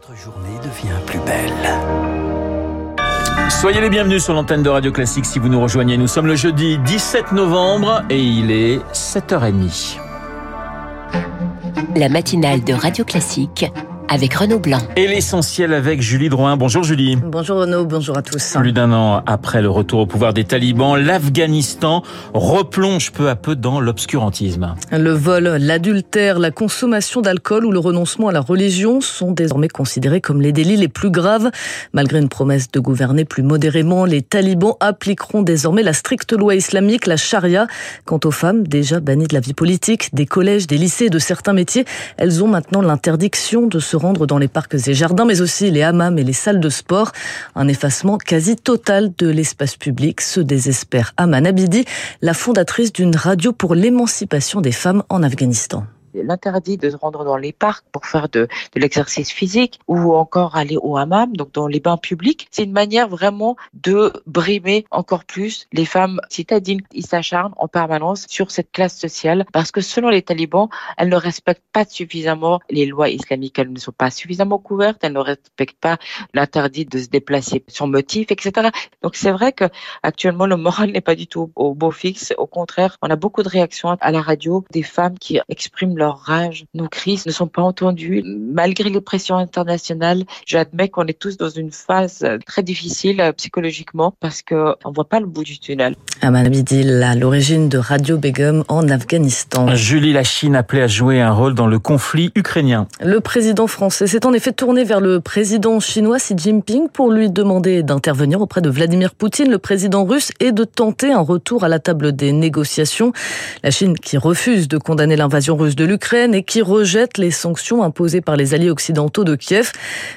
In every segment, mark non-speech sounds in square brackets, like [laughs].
Votre journée devient plus belle. Soyez les bienvenus sur l'antenne de Radio Classique si vous nous rejoignez. Nous sommes le jeudi 17 novembre et il est 7h30. La matinale de Radio Classique avec Renaud Blanc. Et l'essentiel avec Julie Drouin. Bonjour Julie. Bonjour Renaud, bonjour à tous. Plus d'un an après le retour au pouvoir des talibans, l'Afghanistan replonge peu à peu dans l'obscurantisme. Le vol, l'adultère, la consommation d'alcool ou le renoncement à la religion sont désormais considérés comme les délits les plus graves. Malgré une promesse de gouverner plus modérément, les talibans appliqueront désormais la stricte loi islamique, la charia. Quant aux femmes, déjà bannies de la vie politique, des collèges, des lycées et de certains métiers, elles ont maintenant l'interdiction de se rendre dans les parcs et jardins, mais aussi les hammams et les salles de sport. Un effacement quasi total de l'espace public, se désespère Aman Abidi, la fondatrice d'une radio pour l'émancipation des femmes en Afghanistan l'interdit de se rendre dans les parcs pour faire de, de l'exercice physique ou encore aller au hammam, donc dans les bains publics. C'est une manière vraiment de brimer encore plus les femmes citadines. Ils s'acharnent en permanence sur cette classe sociale parce que selon les talibans, elles ne respectent pas suffisamment les lois islamiques. Elles ne sont pas suffisamment couvertes, elles ne respectent pas l'interdit de se déplacer sur motif, etc. Donc c'est vrai que actuellement le moral n'est pas du tout au beau fixe. Au contraire, on a beaucoup de réactions à la radio des femmes qui expriment leur rage. Nos cris ne sont pas entendus. Malgré les pressions internationales, j'admets qu'on est tous dans une phase très difficile euh, psychologiquement parce qu'on ne voit pas le bout du tunnel. Aman Abidil, à l'origine de Radio Begum en Afghanistan. Julie, la Chine appelée à jouer un rôle dans le conflit ukrainien. Le président français s'est en effet tourné vers le président chinois Xi Jinping pour lui demander d'intervenir auprès de Vladimir Poutine, le président russe, et de tenter un retour à la table des négociations. La Chine qui refuse de condamner l'invasion russe de l'Ukraine et qui rejette les sanctions imposées par les alliés occidentaux de Kiev.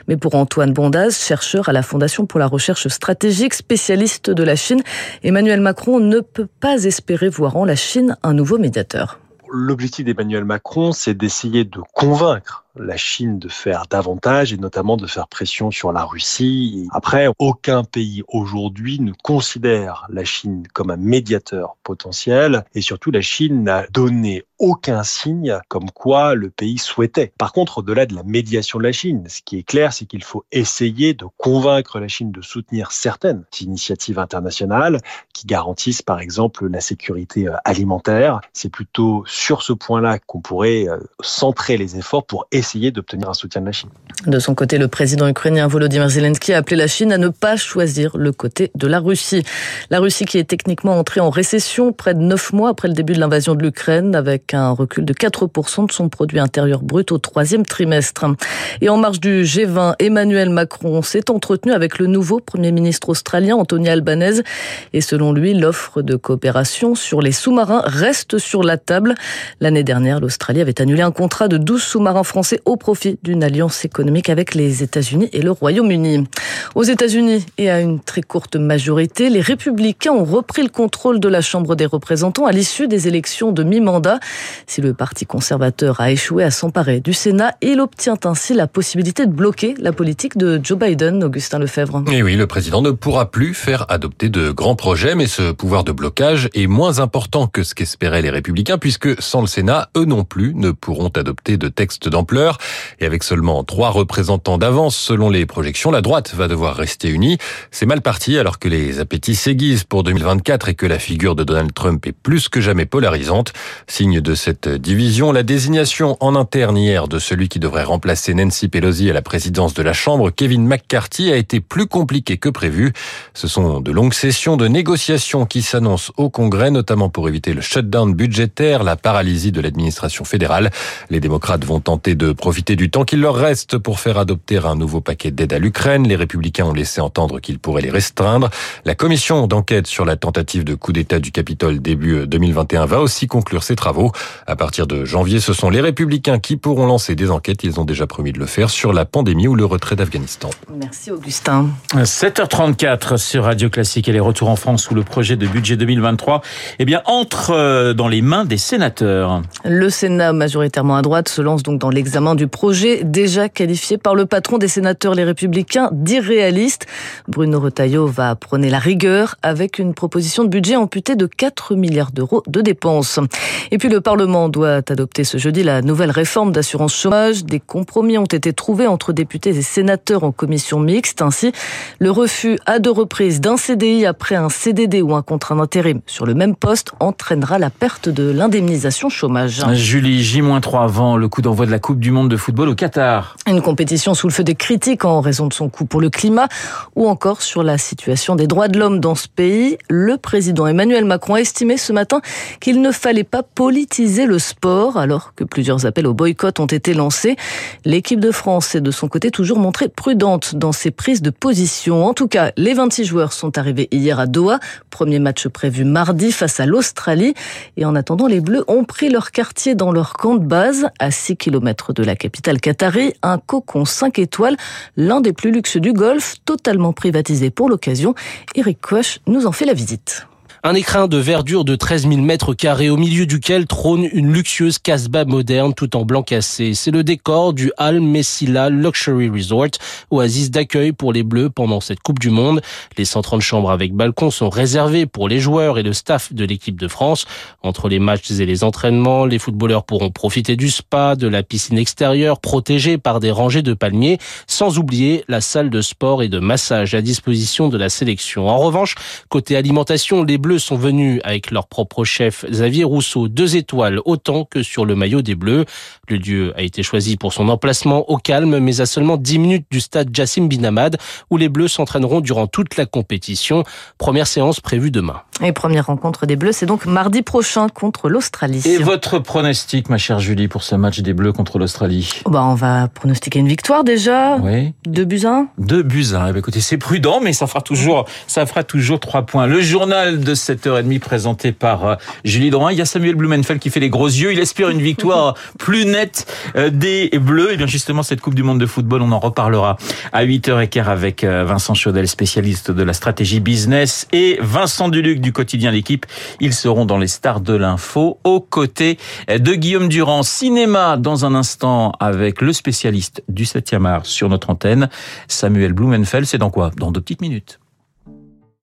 Mais pour Antoine Bondaz, chercheur à la Fondation pour la recherche stratégique, spécialiste de la Chine, Emmanuel Macron ne peut pas espérer voir en la Chine un nouveau médiateur. L'objectif d'Emmanuel Macron, c'est d'essayer de convaincre la Chine de faire davantage et notamment de faire pression sur la Russie. Après, aucun pays aujourd'hui ne considère la Chine comme un médiateur potentiel et surtout la Chine n'a donné aucun signe comme quoi le pays souhaitait. Par contre, au-delà de la médiation de la Chine, ce qui est clair, c'est qu'il faut essayer de convaincre la Chine de soutenir certaines initiatives internationales qui garantissent par exemple la sécurité euh, alimentaire. C'est plutôt sur ce point-là qu'on pourrait euh, centrer les efforts pour essayer d'obtenir un soutien de la Chine. De son côté, le président ukrainien Volodymyr Zelensky a appelé la Chine à ne pas choisir le côté de la Russie. La Russie qui est techniquement entrée en récession près de neuf mois après le début de l'invasion de l'Ukraine, avec un recul de 4% de son produit intérieur brut au troisième trimestre. Et en marge du G20, Emmanuel Macron s'est entretenu avec le nouveau Premier ministre australien Anthony Albanese. Et selon lui, l'offre de coopération sur les sous-marins reste sur la table. L'année dernière, l'Australie avait annulé un contrat de 12 sous-marins français au profit d'une alliance économique avec les États-Unis et le Royaume-Uni. Aux États-Unis et à une très courte majorité, les républicains ont repris le contrôle de la Chambre des représentants à l'issue des élections de mi-mandat. Si le Parti conservateur a échoué à s'emparer du Sénat, il obtient ainsi la possibilité de bloquer la politique de Joe Biden, Augustin Lefebvre. Et oui, le président ne pourra plus faire adopter de grands projets, mais ce pouvoir de blocage est moins important que ce qu'espéraient les républicains, puisque sans le Sénat, eux non plus ne pourront adopter de textes d'ampleur et avec seulement trois représentants d'avance selon les projections, la droite va devoir rester unie. C'est mal parti alors que les appétits s'aiguisent pour 2024 et que la figure de Donald Trump est plus que jamais polarisante. Signe de cette division, la désignation en interne hier de celui qui devrait remplacer Nancy Pelosi à la présidence de la Chambre, Kevin McCarthy, a été plus compliquée que prévu. Ce sont de longues sessions de négociations qui s'annoncent au Congrès, notamment pour éviter le shutdown budgétaire, la paralysie de l'administration fédérale. Les démocrates vont tenter de profiter du temps qu'il leur reste pour faire adopter un nouveau paquet d'aide à l'Ukraine. Les républicains ont laissé entendre qu'ils pourraient les restreindre. La commission d'enquête sur la tentative de coup d'État du Capitole début 2021 va aussi conclure ses travaux. À partir de janvier, ce sont les républicains qui pourront lancer des enquêtes. Ils ont déjà promis de le faire sur la pandémie ou le retrait d'Afghanistan. Merci Augustin. 7h34 sur Radio Classique et les retours en France où le projet de budget 2023 eh bien, entre euh, dans les mains des sénateurs. Le Sénat majoritairement à droite se lance donc dans l'examen l'examen du projet déjà qualifié par le patron des sénateurs les républicains d'irréaliste. Bruno Retailleau va prôner la rigueur avec une proposition de budget amputée de 4 milliards d'euros de dépenses. Et puis le Parlement doit adopter ce jeudi la nouvelle réforme d'assurance chômage. Des compromis ont été trouvés entre députés et sénateurs en commission mixte. Ainsi, le refus à deux reprises d'un CDI après un CDD ou un contrat d'intérim sur le même poste entraînera la perte de l'indemnisation chômage. Julie, J-3 avant le coup d'envoi de la Coupe du Monde de football au Qatar. Une compétition sous le feu des critiques en raison de son coût pour le climat ou encore sur la situation des droits de l'homme dans ce pays. Le président Emmanuel Macron a estimé ce matin qu'il ne fallait pas politiser le sport alors que plusieurs appels au boycott ont été lancés. L'équipe de France est de son côté toujours montrée prudente dans ses prises de position. En tout cas, les 26 joueurs sont arrivés hier à Doha. Premier match prévu mardi face à l'Australie. Et en attendant, les Bleus ont pris leur quartier dans leur camp de base à 6 km de la capitale qatari. Un cocon 5 étoiles, l'un des plus luxueux du Golfe, totalement privatisé pour l'occasion. Eric Koch nous en fait la visite. Un écrin de verdure de 13 000 mètres carrés au milieu duquel trône une luxueuse casbah moderne tout en blanc cassé. C'est le décor du Al Messila Luxury Resort, oasis d'accueil pour les Bleus pendant cette Coupe du Monde. Les 130 chambres avec balcon sont réservées pour les joueurs et le staff de l'équipe de France. Entre les matchs et les entraînements, les footballeurs pourront profiter du spa, de la piscine extérieure protégée par des rangées de palmiers, sans oublier la salle de sport et de massage à disposition de la sélection. En revanche, côté alimentation, les Bleus sont venus avec leur propre chef Xavier Rousseau, deux étoiles autant que sur le maillot des Bleus. Le lieu a été choisi pour son emplacement au calme, mais à seulement 10 minutes du stade Jassim Binamad, où les Bleus s'entraîneront durant toute la compétition. Première séance prévue demain. Et première rencontre des Bleus, c'est donc mardi prochain contre l'Australie. Et votre pronostic, ma chère Julie, pour ce match des Bleus contre l'Australie? Oh bah On va pronostiquer une victoire déjà. Oui. Deux buts 1 Deux buts 1. Eh ben, écoutez, c'est prudent, mais ça fera toujours, ça fera toujours trois points. Le journal de 7h30 présenté par euh, Julie Drouin. Il y a Samuel Blumenfeld qui fait les gros yeux. Il espère une victoire [laughs] plus nette euh, des Bleus. Et bien justement, cette Coupe du Monde de football, on en reparlera à 8h15 avec euh, Vincent Chaudel, spécialiste de la stratégie business, et Vincent Duluc du quotidien L'équipe. Ils seront dans les stars de l'info aux côtés de Guillaume Durand. Cinéma dans un instant avec le spécialiste du 7e art sur notre antenne, Samuel Blumenfeld. C'est dans quoi? Dans deux petites minutes.